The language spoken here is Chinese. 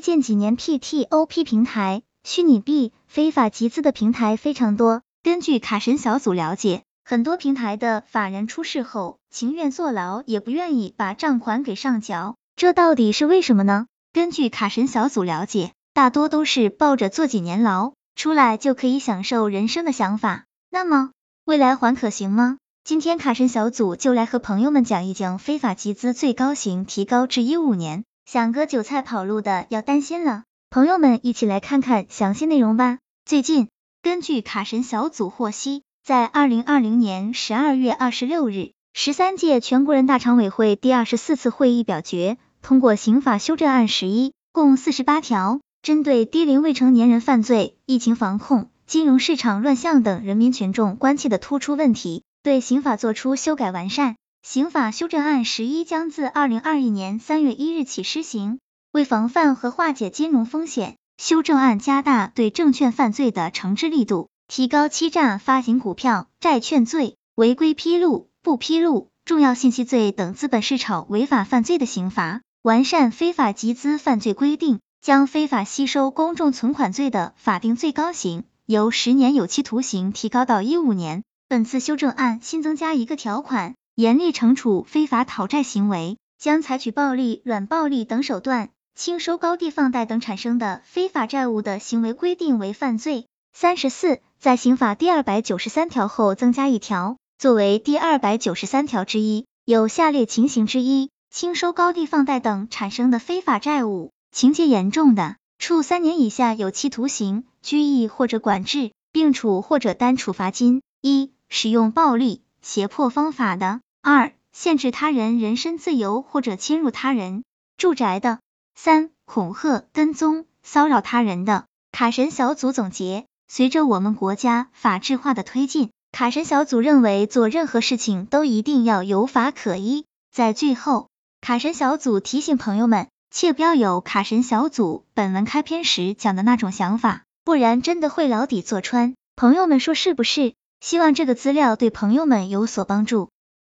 近几年 PTOP 平台、虚拟币、非法集资的平台非常多。根据卡神小组了解，很多平台的法人出事后，情愿坐牢也不愿意把账款给上缴，这到底是为什么呢？根据卡神小组了解，大多都是抱着坐几年牢出来就可以享受人生的想法。那么，未来还可行吗？今天卡神小组就来和朋友们讲一讲非法集资最高刑提高至一五年。想割韭菜跑路的要担心了，朋友们一起来看看详细内容吧。最近，根据卡神小组获悉，在二零二零年十二月二十六日，十三届全国人大常委会第二十四次会议表决通过刑法修正案十一，共四十八条，针对低龄未成年人犯罪、疫情防控、金融市场乱象等人民群众关切的突出问题，对刑法作出修改完善。刑法修正案十一将自二零二一年三月一日起施行。为防范和化解金融风险，修正案加大对证券犯罪的惩治力度，提高欺诈发行股票、债券罪、违规披露、不披露重要信息罪等资本市场违法犯罪的刑罚，完善非法集资犯罪规定，将非法吸收公众存款罪的法定最高刑由十年有期徒刑提高到一五年。本次修正案新增加一个条款。严厉惩处非法讨债行为，将采取暴力、软暴力等手段清收高地放贷等产生的非法债务的行为规定为犯罪。三十四，在刑法第二百九十三条后增加一条，作为第二百九十三条之一，有下列情形之一，清收高地放贷等产生的非法债务，情节严重的，处三年以下有期徒刑、拘役或者管制，并处或者单处罚金。一、使用暴力、胁迫方法的。二、限制他人人身自由或者侵入他人住宅的；三、恐吓、跟踪、骚扰他人的。卡神小组总结：随着我们国家法治化的推进，卡神小组认为做任何事情都一定要有法可依。在最后，卡神小组提醒朋友们，切不要有卡神小组本文开篇时讲的那种想法，不然真的会牢底坐穿。朋友们说是不是？希望这个资料对朋友们有所帮助。